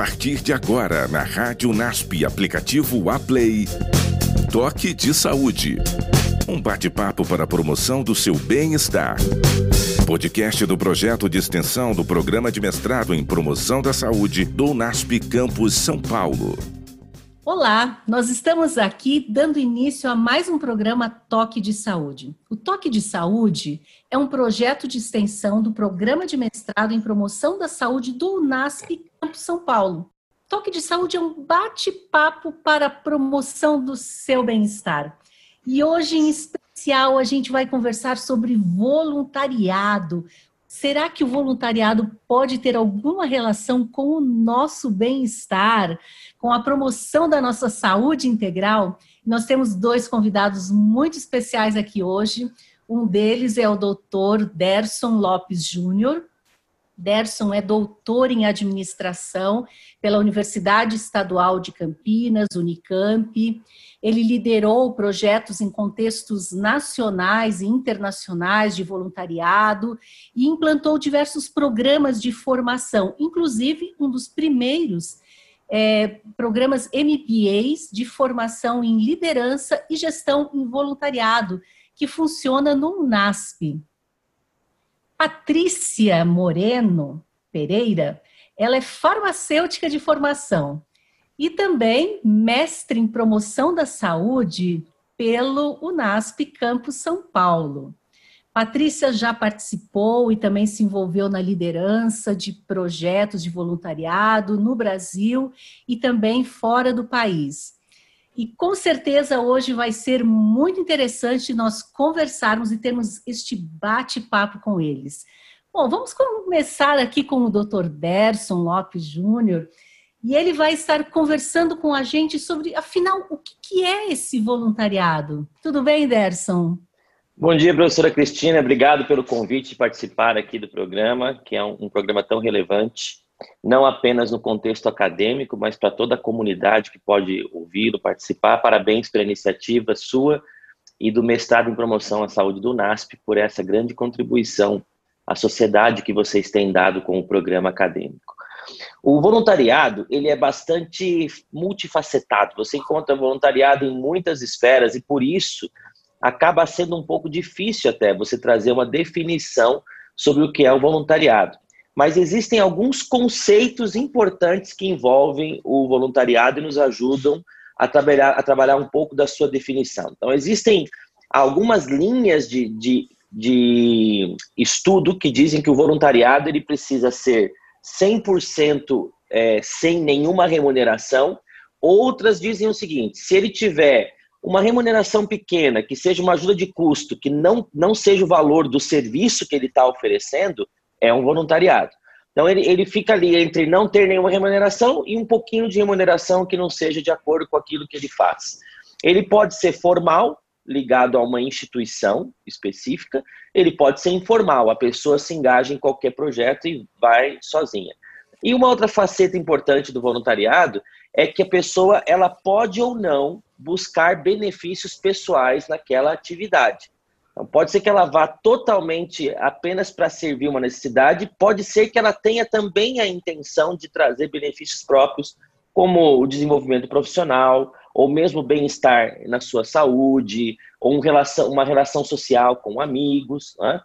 partir de agora na Rádio NASP, aplicativo Aplay. Toque de Saúde. Um bate-papo para a promoção do seu bem-estar. Podcast do projeto de extensão do Programa de Mestrado em Promoção da Saúde do NASP Campus São Paulo. Olá, nós estamos aqui dando início a mais um programa Toque de Saúde. O Toque de Saúde é um projeto de extensão do Programa de Mestrado em Promoção da Saúde do UNASP Campus São Paulo. Toque de Saúde é um bate-papo para a promoção do seu bem-estar. E hoje, em especial, a gente vai conversar sobre voluntariado. Será que o voluntariado pode ter alguma relação com o nosso bem-estar, com a promoção da nossa saúde integral? Nós temos dois convidados muito especiais aqui hoje. Um deles é o doutor Derson Lopes Júnior, Derson é doutor em administração pela Universidade Estadual de Campinas, Unicamp. Ele liderou projetos em contextos nacionais e internacionais de voluntariado e implantou diversos programas de formação, inclusive um dos primeiros é, programas MBAs de formação em liderança e gestão em voluntariado, que funciona no NASP. Patrícia Moreno Pereira, ela é farmacêutica de formação e também mestre em promoção da saúde pelo UNASP Campus São Paulo. Patrícia já participou e também se envolveu na liderança de projetos de voluntariado no Brasil e também fora do país. E com certeza hoje vai ser muito interessante nós conversarmos e termos este bate-papo com eles. Bom, vamos começar aqui com o Dr. Derson Lopes Júnior, e ele vai estar conversando com a gente sobre, afinal, o que é esse voluntariado. Tudo bem, Derson? Bom dia, professora Cristina. Obrigado pelo convite de participar aqui do programa, que é um, um programa tão relevante não apenas no contexto acadêmico, mas para toda a comunidade que pode ouvi-lo, participar. Parabéns pela iniciativa sua e do mestrado em promoção à saúde do NASP por essa grande contribuição à sociedade que vocês têm dado com o programa acadêmico. O voluntariado, ele é bastante multifacetado. Você encontra voluntariado em muitas esferas e por isso acaba sendo um pouco difícil até você trazer uma definição sobre o que é o voluntariado mas existem alguns conceitos importantes que envolvem o voluntariado e nos ajudam a trabalhar, a trabalhar um pouco da sua definição. Então, existem algumas linhas de, de, de estudo que dizem que o voluntariado ele precisa ser 100% é, sem nenhuma remuneração. Outras dizem o seguinte: se ele tiver uma remuneração pequena, que seja uma ajuda de custo, que não, não seja o valor do serviço que ele está oferecendo, é um voluntariado. Então ele, ele fica ali entre não ter nenhuma remuneração e um pouquinho de remuneração que não seja de acordo com aquilo que ele faz. Ele pode ser formal, ligado a uma instituição específica, ele pode ser informal, a pessoa se engaja em qualquer projeto e vai sozinha. E uma outra faceta importante do voluntariado é que a pessoa ela pode ou não buscar benefícios pessoais naquela atividade. Então, pode ser que ela vá totalmente apenas para servir uma necessidade, pode ser que ela tenha também a intenção de trazer benefícios próprios, como o desenvolvimento profissional, ou mesmo bem-estar na sua saúde, ou um relação, uma relação social com amigos. Né?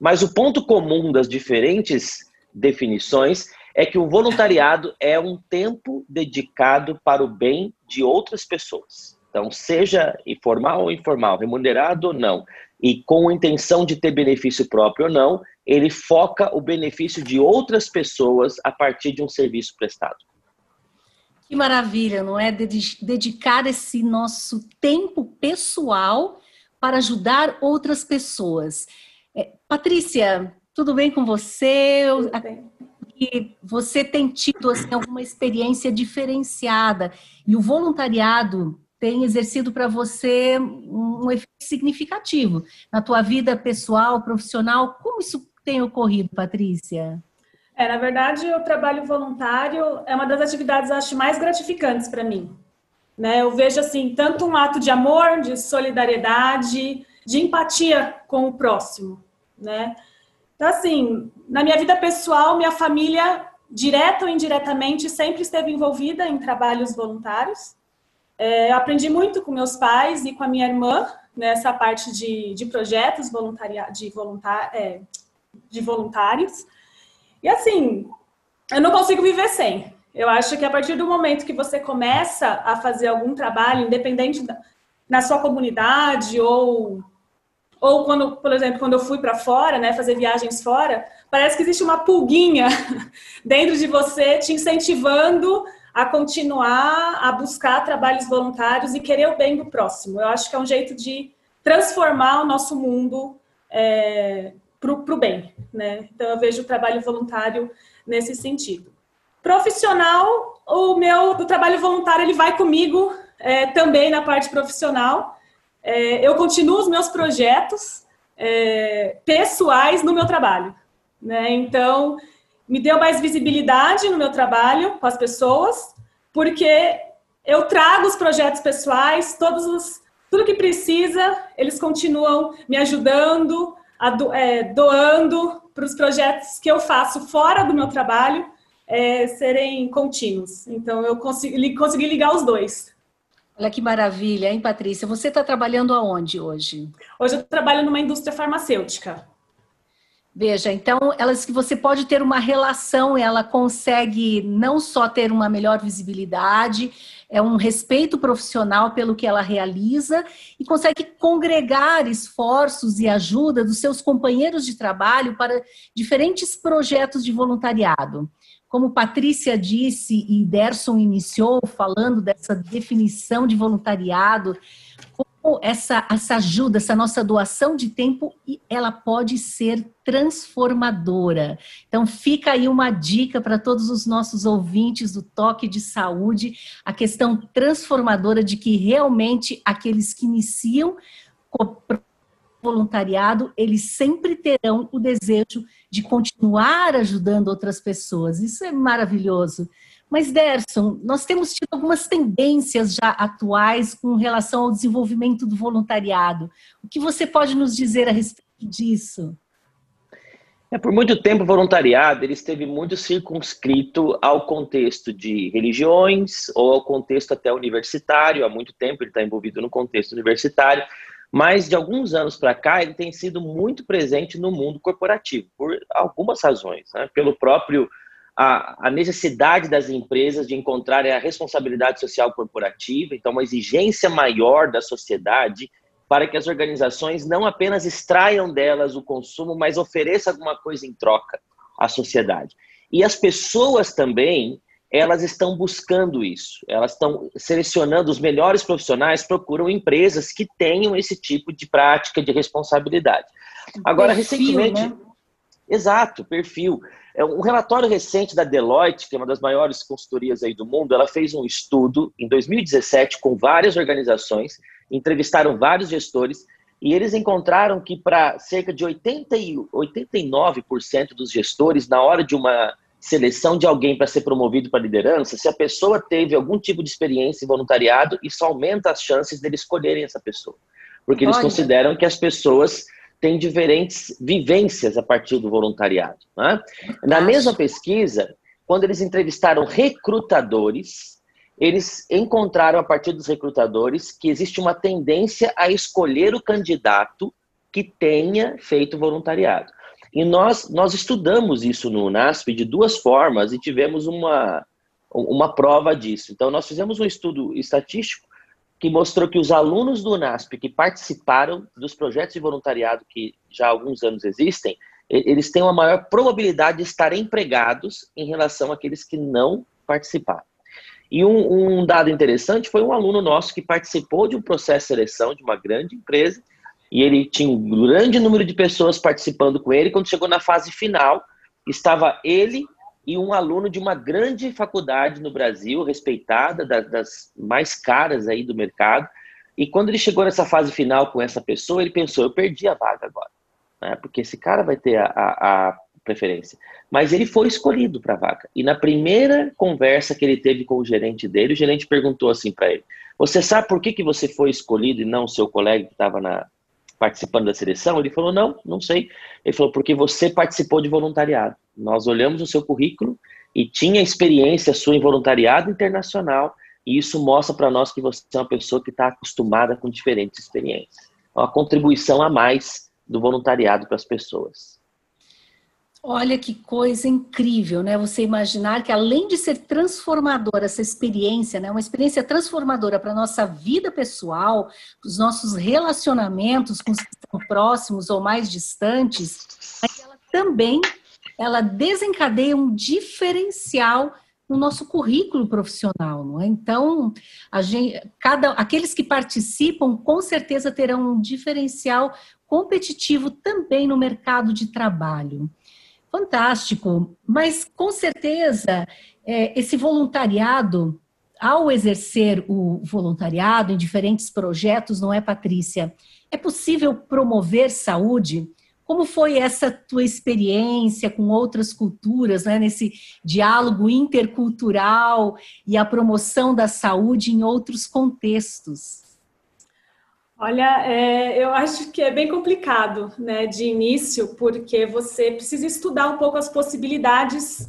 Mas o ponto comum das diferentes definições é que o voluntariado é um tempo dedicado para o bem de outras pessoas. Então, seja informal ou informal, remunerado ou não, e com a intenção de ter benefício próprio ou não, ele foca o benefício de outras pessoas a partir de um serviço prestado. Que maravilha, não é? Dedicar esse nosso tempo pessoal para ajudar outras pessoas. É, Patrícia, tudo bem com você? Tudo bem. E você tem tido assim, alguma experiência diferenciada e o voluntariado tem exercido para você um efeito significativo na tua vida pessoal, profissional. Como isso tem ocorrido, Patrícia? É, na verdade, o trabalho voluntário é uma das atividades acho mais gratificantes para mim. Né? Eu vejo assim tanto um ato de amor, de solidariedade, de empatia com o próximo, né? Então assim, na minha vida pessoal, minha família direta ou indiretamente, sempre esteve envolvida em trabalhos voluntários. É, aprendi muito com meus pais e com a minha irmã nessa parte de, de projetos de, é, de voluntários. E assim, eu não consigo viver sem. Eu acho que a partir do momento que você começa a fazer algum trabalho, independente da, na sua comunidade ou ou quando, por exemplo, quando eu fui para fora, né, fazer viagens fora, parece que existe uma pulguinha dentro de você te incentivando a continuar a buscar trabalhos voluntários e querer o bem do próximo. Eu acho que é um jeito de transformar o nosso mundo é, para o bem, né? Então eu vejo o trabalho voluntário nesse sentido. Profissional, o meu do trabalho voluntário ele vai comigo é, também na parte profissional. É, eu continuo os meus projetos é, pessoais no meu trabalho, né? Então me deu mais visibilidade no meu trabalho com as pessoas, porque eu trago os projetos pessoais, todos os, tudo que precisa, eles continuam me ajudando, do, é, doando para os projetos que eu faço fora do meu trabalho é, serem contínuos. Então, eu consegui, consegui ligar os dois. Olha que maravilha, hein, Patrícia? Você está trabalhando aonde hoje? Hoje eu trabalho numa indústria farmacêutica. Veja, então, elas que você pode ter uma relação, ela consegue não só ter uma melhor visibilidade, é um respeito profissional pelo que ela realiza e consegue congregar esforços e ajuda dos seus companheiros de trabalho para diferentes projetos de voluntariado. Como Patrícia disse e Derson iniciou falando dessa definição de voluntariado, como essa, essa ajuda, essa nossa doação de tempo, ela pode ser transformadora. Então, fica aí uma dica para todos os nossos ouvintes do Toque de Saúde, a questão transformadora de que realmente aqueles que iniciam voluntariado, eles sempre terão o desejo de continuar ajudando outras pessoas. Isso é maravilhoso. Mas, Derson, nós temos tido algumas tendências já atuais com relação ao desenvolvimento do voluntariado. O que você pode nos dizer a respeito disso? É, por muito tempo, o voluntariado ele esteve muito circunscrito ao contexto de religiões ou ao contexto até universitário. Há muito tempo ele está envolvido no contexto universitário. Mas de alguns anos para cá, ele tem sido muito presente no mundo corporativo, por algumas razões. Né? Pelo próprio a, a, necessidade das empresas de encontrarem a responsabilidade social corporativa, então, uma exigência maior da sociedade para que as organizações não apenas extraiam delas o consumo, mas ofereçam alguma coisa em troca à sociedade. E as pessoas também elas estão buscando isso, elas estão selecionando os melhores profissionais, procuram empresas que tenham esse tipo de prática de responsabilidade. Agora, perfil, recentemente. Né? Exato, perfil. É um relatório recente da Deloitte, que é uma das maiores consultorias aí do mundo, ela fez um estudo em 2017 com várias organizações, entrevistaram vários gestores e eles encontraram que para cerca de 80 e 89% dos gestores, na hora de uma seleção de alguém para ser promovido para liderança, se a pessoa teve algum tipo de experiência em voluntariado, isso aumenta as chances deles escolherem essa pessoa. Porque eles Olha. consideram que as pessoas têm diferentes vivências a partir do voluntariado. Né? Na mesma pesquisa, quando eles entrevistaram recrutadores, eles encontraram a partir dos recrutadores que existe uma tendência a escolher o candidato que tenha feito voluntariado. E nós, nós estudamos isso no UNASP de duas formas e tivemos uma, uma prova disso. Então, nós fizemos um estudo estatístico que mostrou que os alunos do UNASP que participaram dos projetos de voluntariado que já há alguns anos existem, eles têm uma maior probabilidade de estar empregados em relação àqueles que não participaram. E um, um, dado interessante foi um aluno nosso que participou de um processo de seleção de uma grande empresa e ele tinha um grande número de pessoas participando com ele. Quando chegou na fase final, estava ele e um aluno de uma grande faculdade no Brasil, respeitada, das, das mais caras aí do mercado. E quando ele chegou nessa fase final com essa pessoa, ele pensou: eu perdi a vaga agora, né? porque esse cara vai ter a, a, a preferência. Mas ele foi escolhido para a vaga. E na primeira conversa que ele teve com o gerente dele, o gerente perguntou assim para ele: Você sabe por que, que você foi escolhido e não o seu colega que estava na, participando da seleção? Ele falou, não, não sei. Ele falou, porque você participou de voluntariado. Nós olhamos o seu currículo e tinha experiência sua em voluntariado internacional, e isso mostra para nós que você é uma pessoa que está acostumada com diferentes experiências. É uma contribuição a mais do voluntariado para as pessoas. Olha que coisa incrível, né? Você imaginar que além de ser transformadora essa experiência, né, uma experiência transformadora para a nossa vida pessoal, os nossos relacionamentos com os que estão próximos ou mais distantes, mas ela também ela desencadeia um diferencial no nosso currículo profissional, não é? Então, gente, cada, aqueles que participam com certeza terão um diferencial competitivo também no mercado de trabalho. Fantástico, mas com certeza é, esse voluntariado, ao exercer o voluntariado em diferentes projetos, não é, Patrícia? É possível promover saúde? Como foi essa tua experiência com outras culturas, né, nesse diálogo intercultural e a promoção da saúde em outros contextos? Olha, é, eu acho que é bem complicado, né, de início, porque você precisa estudar um pouco as possibilidades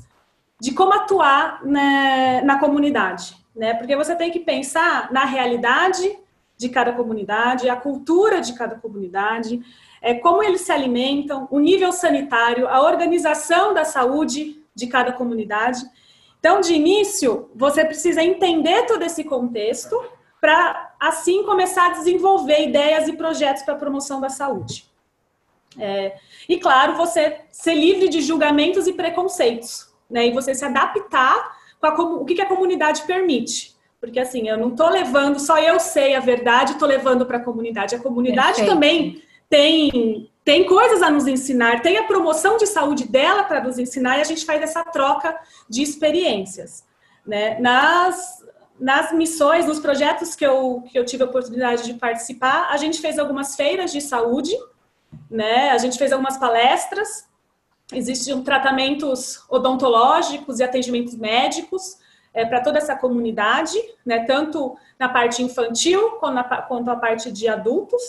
de como atuar né, na comunidade, né? Porque você tem que pensar na realidade de cada comunidade, a cultura de cada comunidade, é, como eles se alimentam, o nível sanitário, a organização da saúde de cada comunidade. Então, de início, você precisa entender todo esse contexto para assim começar a desenvolver ideias e projetos para a promoção da saúde. É, e claro, você ser livre de julgamentos e preconceitos, né? E você se adaptar com o que, que a comunidade permite. Porque assim, eu não estou levando, só eu sei a verdade, estou levando para a comunidade. A comunidade Perfeito. também tem, tem coisas a nos ensinar, tem a promoção de saúde dela para nos ensinar e a gente faz essa troca de experiências. Né? Nas, nas missões, nos projetos que eu, que eu tive a oportunidade de participar, a gente fez algumas feiras de saúde, né? A gente fez algumas palestras, existiam tratamentos odontológicos e atendimentos médicos é, para toda essa comunidade, né? Tanto na parte infantil quanto, na, quanto a parte de adultos.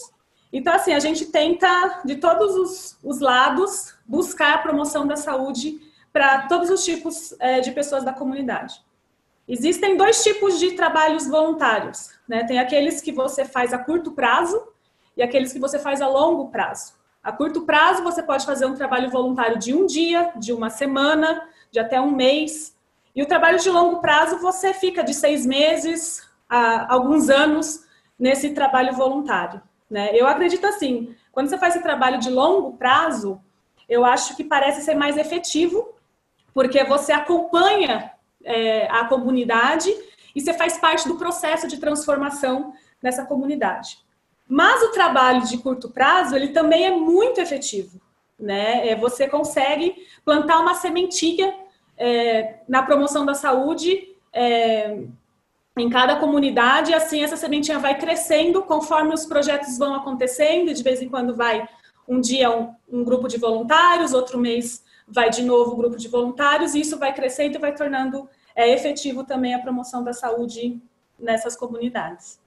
Então, assim, a gente tenta, de todos os, os lados, buscar a promoção da saúde para todos os tipos é, de pessoas da comunidade. Existem dois tipos de trabalhos voluntários, né? Tem aqueles que você faz a curto prazo e aqueles que você faz a longo prazo. A curto prazo, você pode fazer um trabalho voluntário de um dia, de uma semana, de até um mês. E o trabalho de longo prazo, você fica de seis meses a alguns anos nesse trabalho voluntário. Né? Eu acredito assim, quando você faz esse trabalho de longo prazo, eu acho que parece ser mais efetivo, porque você acompanha é, a comunidade e você faz parte do processo de transformação nessa comunidade. Mas o trabalho de curto prazo, ele também é muito efetivo. Né? É, você consegue plantar uma sementinha é, na promoção da saúde é, em cada comunidade, e assim essa sementinha vai crescendo conforme os projetos vão acontecendo, de vez em quando vai um dia um, um grupo de voluntários, outro mês vai de novo o grupo de voluntários, e isso vai crescendo e vai tornando é, efetivo também a promoção da saúde nessas comunidades.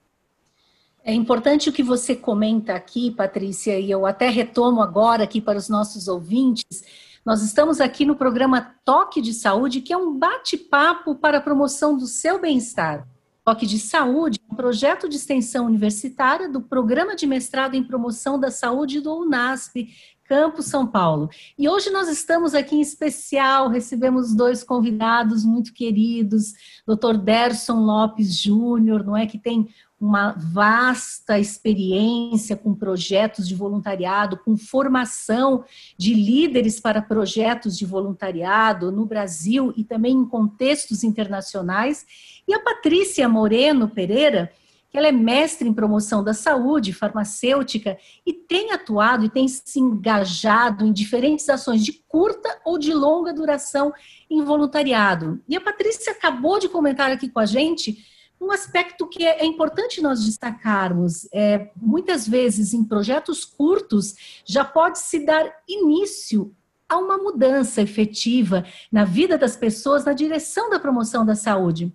É importante o que você comenta aqui, Patrícia, e eu até retomo agora aqui para os nossos ouvintes. Nós estamos aqui no programa Toque de Saúde, que é um bate-papo para a promoção do seu bem-estar. Toque de Saúde, um projeto de extensão universitária do Programa de Mestrado em Promoção da Saúde do UNASP, Campos, São Paulo. E hoje nós estamos aqui em especial, recebemos dois convidados muito queridos, Dr. Derson Lopes Júnior, não é que tem uma vasta experiência com projetos de voluntariado, com formação de líderes para projetos de voluntariado no Brasil e também em contextos internacionais, e a Patrícia Moreno Pereira, ela é mestre em promoção da saúde, farmacêutica, e tem atuado e tem se engajado em diferentes ações de curta ou de longa duração em voluntariado. E a Patrícia acabou de comentar aqui com a gente um aspecto que é, importante nós destacarmos. É, muitas vezes, em projetos curtos, já pode se dar início a uma mudança efetiva na vida das pessoas na direção da promoção da saúde.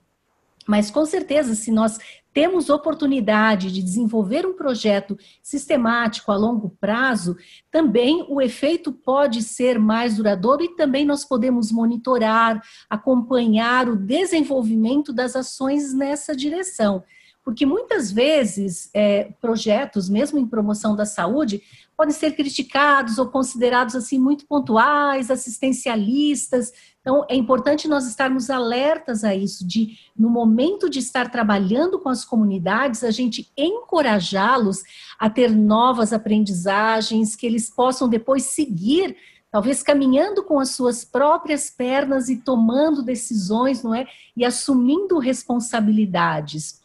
Mas com certeza, se nós temos oportunidade de desenvolver um projeto sistemático a longo prazo, também o efeito pode ser mais duradouro e também nós podemos monitorar, acompanhar o desenvolvimento das ações nessa direção. Porque muitas vezes é, projetos, mesmo em promoção da saúde, podem ser criticados ou considerados assim muito pontuais, assistencialistas. Então, é importante nós estarmos alertas a isso, de no momento de estar trabalhando com as comunidades, a gente encorajá-los a ter novas aprendizagens, que eles possam depois seguir talvez caminhando com as suas próprias pernas e tomando decisões, não é? E assumindo responsabilidades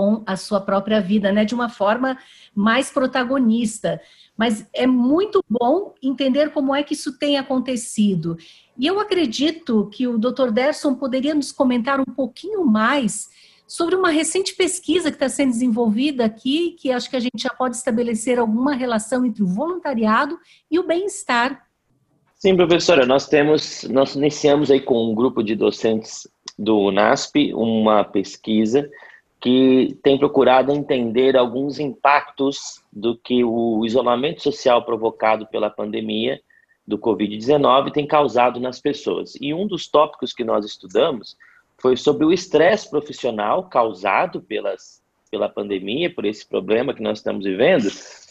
com a sua própria vida, né, de uma forma mais protagonista. Mas é muito bom entender como é que isso tem acontecido. E eu acredito que o Dr. Derson poderia nos comentar um pouquinho mais sobre uma recente pesquisa que está sendo desenvolvida aqui, que acho que a gente já pode estabelecer alguma relação entre o voluntariado e o bem-estar. Sim, professora, nós temos, nós iniciamos aí com um grupo de docentes do UNASP uma pesquisa que tem procurado entender alguns impactos do que o isolamento social provocado pela pandemia do Covid-19 tem causado nas pessoas. E um dos tópicos que nós estudamos foi sobre o estresse profissional causado pelas, pela pandemia, por esse problema que nós estamos vivendo.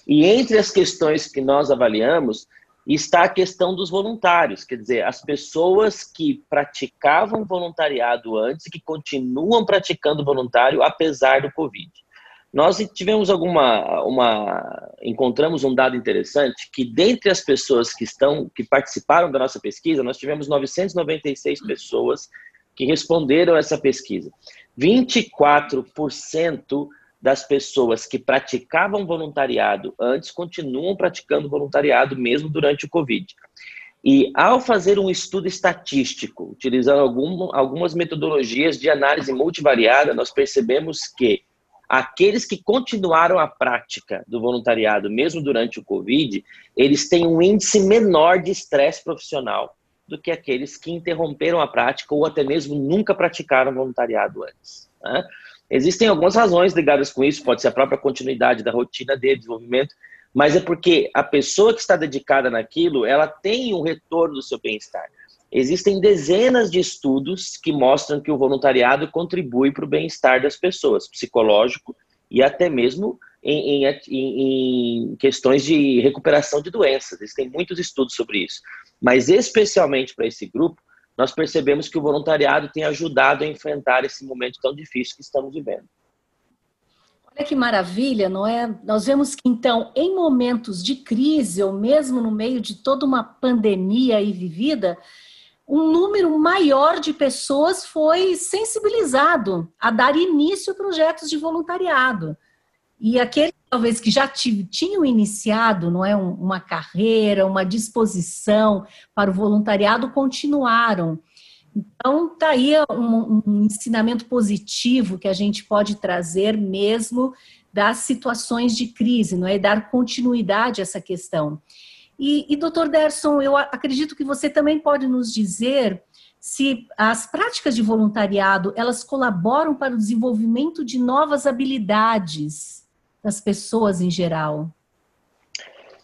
E entre as questões que nós avaliamos, está a questão dos voluntários, quer dizer, as pessoas que praticavam voluntariado antes e que continuam praticando voluntário apesar do Covid. Nós tivemos alguma uma encontramos um dado interessante que dentre as pessoas que estão que participaram da nossa pesquisa, nós tivemos 996 pessoas que responderam essa pesquisa. 24% das pessoas que praticavam voluntariado antes continuam praticando voluntariado mesmo durante o Covid. E ao fazer um estudo estatístico, utilizando algum, algumas metodologias de análise multivariada, nós percebemos que aqueles que continuaram a prática do voluntariado mesmo durante o Covid, eles têm um índice menor de estresse profissional do que aqueles que interromperam a prática ou até mesmo nunca praticaram voluntariado antes. Né? Existem algumas razões ligadas com isso, pode ser a própria continuidade da rotina de desenvolvimento, mas é porque a pessoa que está dedicada naquilo, ela tem um retorno do seu bem-estar. Existem dezenas de estudos que mostram que o voluntariado contribui para o bem-estar das pessoas, psicológico e até mesmo em, em, em, questões de recuperação de doenças. Existem muitos estudos sobre isso. Mas, especialmente para esse grupo, nós percebemos que o voluntariado tem ajudado a enfrentar esse momento tão difícil que estamos vivendo. Olha que maravilha, não é? Nós vemos que, então, em momentos de crise, ou mesmo no meio de toda uma pandemia aí vivida, um número maior de pessoas foi sensibilizado a dar início a projetos de voluntariado. E aqueles, talvez, que já tinham iniciado não é, uma carreira, uma disposição para o voluntariado, continuaram. Então, está aí um, um, ensinamento positivo que a gente pode trazer mesmo das situações de crise, não é? Dar continuidade a essa questão. E, e doutor Derson, eu acredito que você também pode nos dizer se as práticas de voluntariado, elas colaboram para o desenvolvimento de novas habilidades das pessoas em geral?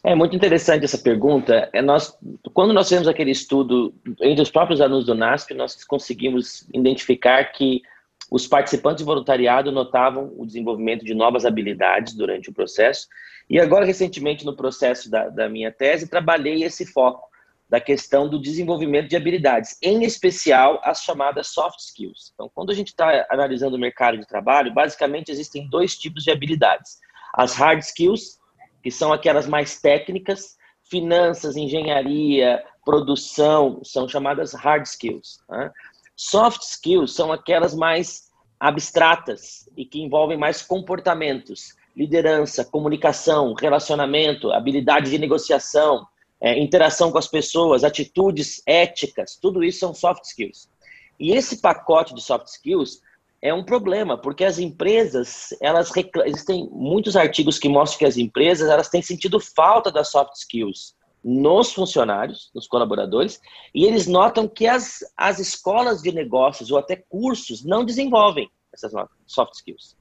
É muito interessante essa pergunta. É nós, quando nós fizemos aquele estudo entre os próprios alunos do NASP, nós conseguimos identificar que os participantes de voluntariado notavam o desenvolvimento de novas habilidades durante o processo. E agora, recentemente, no processo da, da minha tese, trabalhei esse foco da questão do desenvolvimento de habilidades, em especial as chamadas soft skills. Então, quando a gente está analisando o mercado de trabalho, basicamente existem dois tipos de habilidades as hard skills, que são aquelas mais técnicas, finanças, engenharia, produção, são chamadas hard skills. Né? Soft skills são aquelas mais abstratas e que envolvem mais comportamentos, liderança, comunicação, relacionamento, habilidade de negociação, é, interação com as pessoas, atitudes éticas, tudo isso são soft skills. E esse pacote de soft skills é um problema, porque as empresas, elas existem muitos artigos que mostram que as empresas elas têm sentido falta das soft skills nos funcionários, nos colaboradores, e eles notam que as, as escolas de negócios ou até cursos não desenvolvem essas soft skills.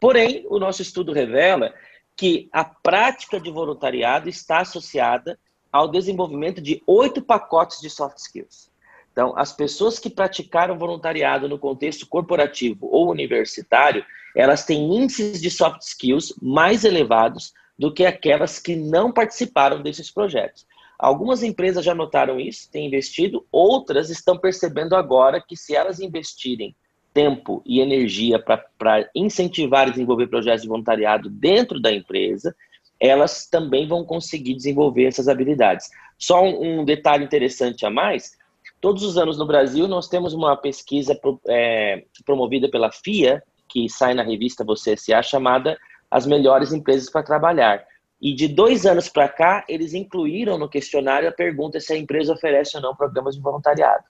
Porém, o nosso estudo revela que a prática de voluntariado está associada ao desenvolvimento de oito pacotes de soft skills. Então, as pessoas que praticaram voluntariado no contexto corporativo ou universitário, elas têm índices de soft skills mais elevados do que aquelas que não participaram desses projetos. Algumas empresas já notaram isso, têm investido, outras estão percebendo agora que se elas investirem tempo e energia para incentivar e desenvolver projetos de voluntariado dentro da empresa, elas também vão conseguir desenvolver essas habilidades. Só um, um detalhe interessante a mais: todos os anos no Brasil nós temos uma pesquisa é, promovida pela FIA, que sai na revista Você S.A., chamada As Melhores Empresas para Trabalhar. E de dois anos para cá, eles incluíram no questionário a pergunta se a empresa oferece ou não programas de voluntariado.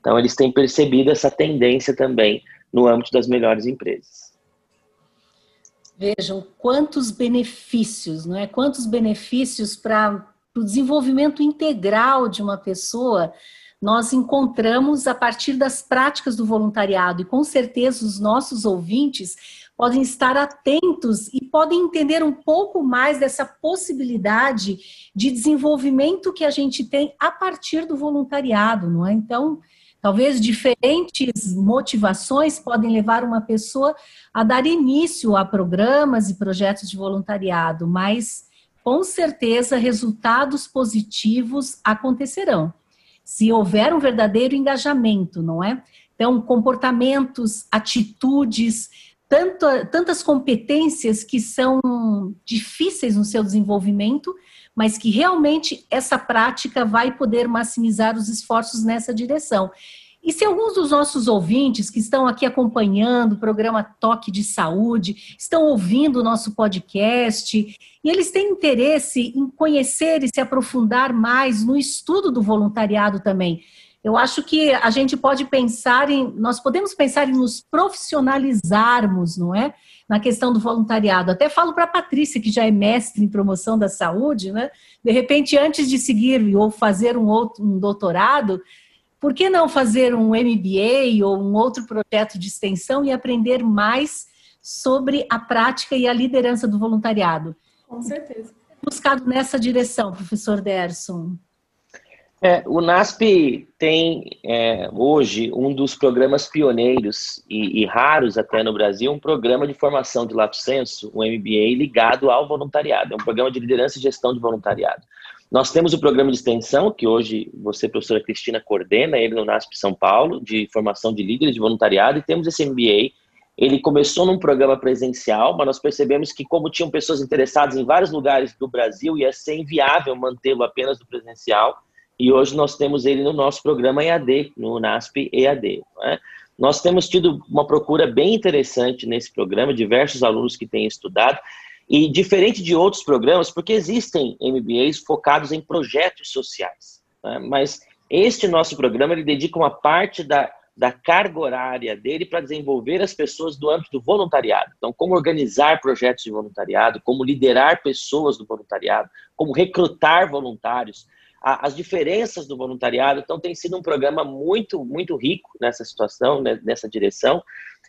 Então, eles têm percebido essa tendência também no âmbito das melhores empresas. Vejam quantos benefícios, não é? Quantos benefícios para o desenvolvimento integral de uma pessoa nós encontramos a partir das práticas do voluntariado e com certeza os nossos ouvintes podem estar atentos e podem entender um pouco mais dessa possibilidade de desenvolvimento que a gente tem a partir do voluntariado, não é? Então, talvez diferentes motivações podem levar uma pessoa a dar início a programas e projetos de voluntariado, mas com certeza resultados positivos acontecerão. Se houver um verdadeiro engajamento, não é? Então, comportamentos, atitudes, tanto, tantas competências que são difíceis no seu desenvolvimento, mas que realmente essa prática vai poder maximizar os esforços nessa direção. E se alguns dos nossos ouvintes que estão aqui acompanhando o programa Toque de Saúde, estão ouvindo o nosso podcast, e eles têm interesse em conhecer e se aprofundar mais no estudo do voluntariado também, eu acho que a gente pode pensar em, nós podemos pensar em nos profissionalizarmos, não é? Na questão do voluntariado. Até falo para a Patrícia, que já é mestre em promoção da saúde, né? De repente, antes de seguir ou fazer um outro um doutorado, por que não fazer um MBA ou um outro projeto de extensão e aprender mais sobre a prática e a liderança do voluntariado? Com certeza. Buscado nessa direção, professor Derson. É, o NASP tem é, hoje um dos programas pioneiros e, e, raros até no Brasil, um programa de formação de lato senso, um MBA ligado ao voluntariado. É um programa de liderança e gestão de voluntariado. Nós temos o programa de extensão, que hoje você, professora Cristina, coordena ele no NASP São Paulo, de formação de líderes de voluntariado, e temos esse MBA. Ele começou num programa presencial, mas nós percebemos que, como tinham pessoas interessadas em vários lugares do Brasil, ia ser inviável mantê-lo apenas no presencial e hoje nós temos ele no nosso programa EAD, no NASP EAD. É? Nós temos tido uma procura bem interessante nesse programa, diversos alunos que têm estudado, e diferente de outros programas, porque existem MBAs focados em projetos sociais, né? mas este nosso programa ele dedica uma parte da, da carga horária dele para desenvolver as pessoas do âmbito do voluntariado. Então, como organizar projetos de voluntariado, como liderar pessoas do voluntariado, como recrutar voluntários, as diferenças do voluntariado. Então, tem sido um programa muito, muito rico nessa situação, né, nessa direção.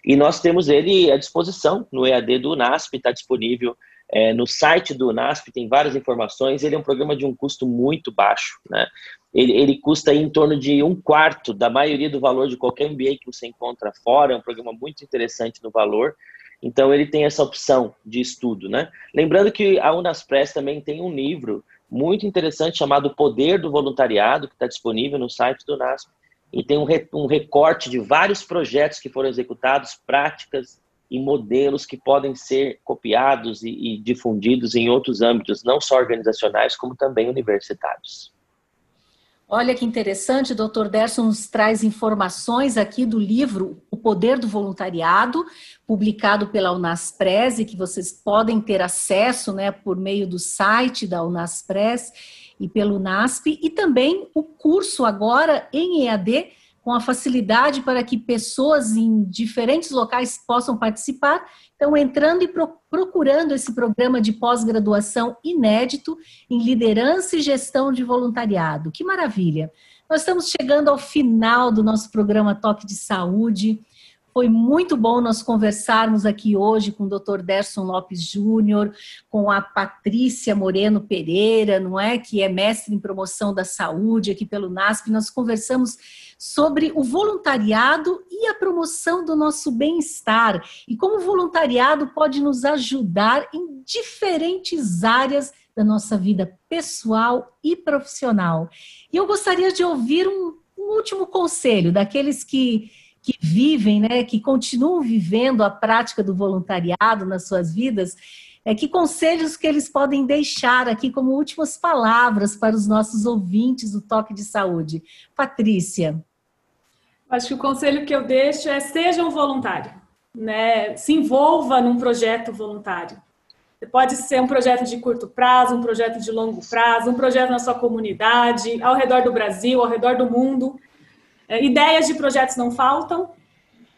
E nós temos ele à disposição no EAD do UNASP, está disponível é, no site do UNASP, tem várias informações. Ele é um programa de um custo muito baixo. Né? Ele, ele custa em torno de um quarto da maioria do valor de qualquer MBA que você encontra fora. É um programa muito interessante no valor. Então, ele tem essa opção de estudo. Né? Lembrando que a Unaspress também tem um livro muito interessante chamado Poder do Voluntariado, que está disponível no site do NASP. E tem um, um recorte de vários projetos que foram executados, práticas e modelos que podem ser copiados e, e difundidos em outros âmbitos, não só organizacionais, como também universitários. Olha que interessante, Dr. Derson nos traz informações aqui do livro O Poder do Voluntariado, publicado pela Unaspres e que vocês podem ter acesso né, por meio do site da Unaspres e pelo NASP, e também o curso agora em EAD, com a facilidade para que pessoas em diferentes locais possam participar. Então, entrando e procurando esse programa de pós-graduação inédito em liderança e gestão de voluntariado. Que maravilha! Nós estamos chegando ao final do nosso programa Toque de Saúde. Foi muito bom nós conversarmos aqui hoje com o Dr. Derson Lopes Júnior, com a Patrícia Moreno Pereira, não é? Que é mestre em promoção da saúde aqui pelo NASP. Nós conversamos sobre o voluntariado e a promoção do nosso bem-estar e como o voluntariado pode nos ajudar em diferentes áreas da nossa vida pessoal e profissional. E eu gostaria de ouvir um, um último conselho daqueles que que vivem, né, que continuam vivendo a prática do voluntariado nas suas vidas, é que conselhos que eles podem deixar aqui como últimas palavras para os nossos ouvintes do Toque de Saúde. Patrícia. Acho que o conselho que eu deixo é seja um voluntário, né? Se envolva num projeto voluntário. Pode ser um projeto de curto prazo, um projeto de longo prazo, um projeto na sua comunidade, ao redor do Brasil, ao redor do mundo. É, ideias de projetos não faltam.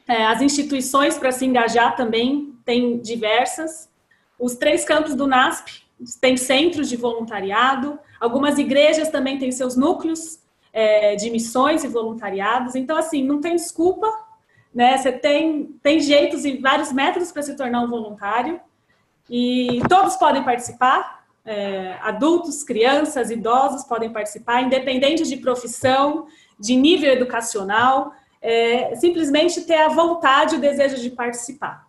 É, as instituições para se engajar também tem diversas. Os três campos do NASP têm centros de voluntariado. Algumas igrejas também têm seus núcleos é, de missões e voluntariados. Então, assim, não tem desculpa, né? Você tem, tem jeitos e vários métodos para se tornar um voluntário. E todos podem participar. É, adultos, crianças, idosos podem participar, independente de profissão, de nível educacional, é, simplesmente ter a vontade e o desejo de participar.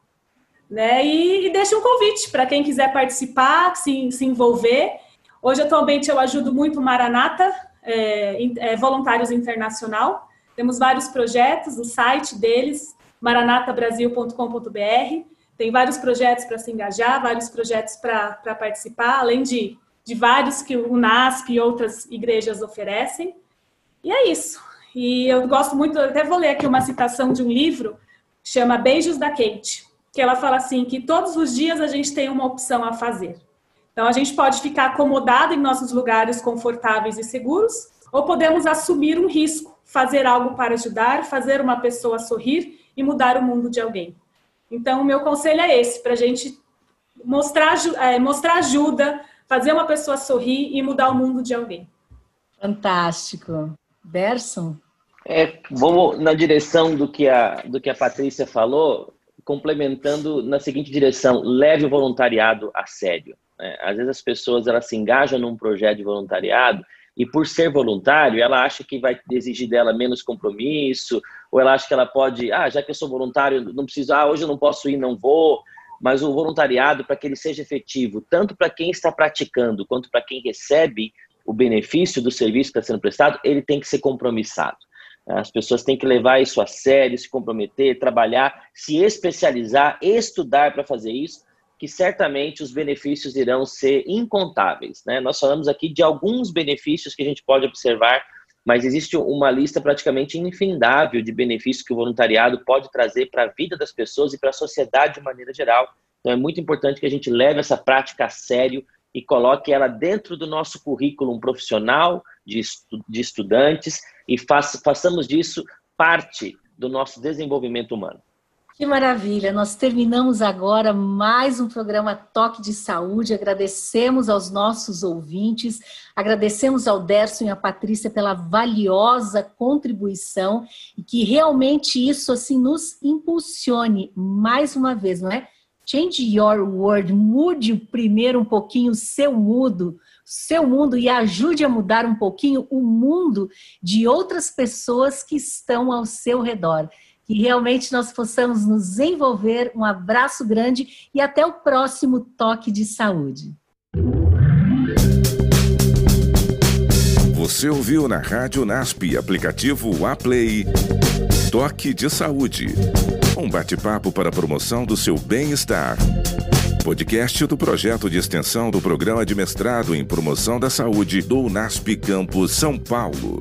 Né? E, e deixa um convite para quem quiser participar, se, se envolver. Hoje, atualmente, eu ajudo muito o Maranata, é, é, Voluntários Internacional. Temos vários projetos, o site deles, maranatabrasil.com.br. Tem vários projetos para se engajar, vários projetos para participar, além de, de vários que o NASP e outras igrejas oferecem. E é isso. E eu gosto muito, até vou ler aqui uma citação de um livro, chama Beijos da Kate, que ela fala assim, que todos os dias a gente tem uma opção a fazer. Então a gente pode ficar acomodado em nossos lugares confortáveis e seguros, ou podemos assumir um risco, fazer algo para ajudar, fazer uma pessoa sorrir e mudar o mundo de alguém. Então o meu conselho é esse, para a gente mostrar, é, mostrar ajuda, fazer uma pessoa sorrir e mudar o mundo de alguém. Fantástico. Berson? É, vamos na direção do que, a, do que a Patrícia falou, complementando na seguinte direção: leve o voluntariado a sério. Né? Às vezes as pessoas elas se engajam num projeto de voluntariado e por ser voluntário, ela acha que vai exigir dela menos compromisso, ou ela acha que ela pode, ah, já que eu sou voluntário, não preciso, ah, hoje eu não posso ir, não vou. Mas o voluntariado, para que ele seja efetivo, tanto para quem está praticando quanto para quem recebe, o benefício do serviço que está sendo prestado, ele tem que ser compromissado. As pessoas têm que levar isso a sério, se comprometer, trabalhar, se especializar, estudar para fazer isso, que certamente os benefícios irão ser incontáveis. Né? Nós falamos aqui de alguns benefícios que a gente pode observar, mas existe uma lista praticamente infindável de benefícios que o voluntariado pode trazer para a vida das pessoas e para a sociedade de maneira geral. Então é muito importante que a gente leve essa prática a sério, e coloque ela dentro do nosso currículo profissional de, estu de estudantes e faça, façamos disso parte do nosso desenvolvimento humano. Que maravilha! Nós terminamos agora mais um programa Toque de Saúde. Agradecemos aos nossos ouvintes, agradecemos ao Derson e à Patrícia pela valiosa contribuição e que realmente isso assim nos impulsione mais uma vez, não é? Change your world, mude primeiro um pouquinho o seu mundo, seu mundo e ajude a mudar um pouquinho o mundo de outras pessoas que estão ao seu redor. Que realmente nós possamos nos envolver. Um abraço grande e até o próximo toque de saúde. Você ouviu na Rádio NASP, aplicativo Aplay. Toque de Saúde. Um bate-papo para a promoção do seu bem-estar. Podcast do projeto de extensão do Programa de Mestrado em Promoção da Saúde do UNASP Campus São Paulo.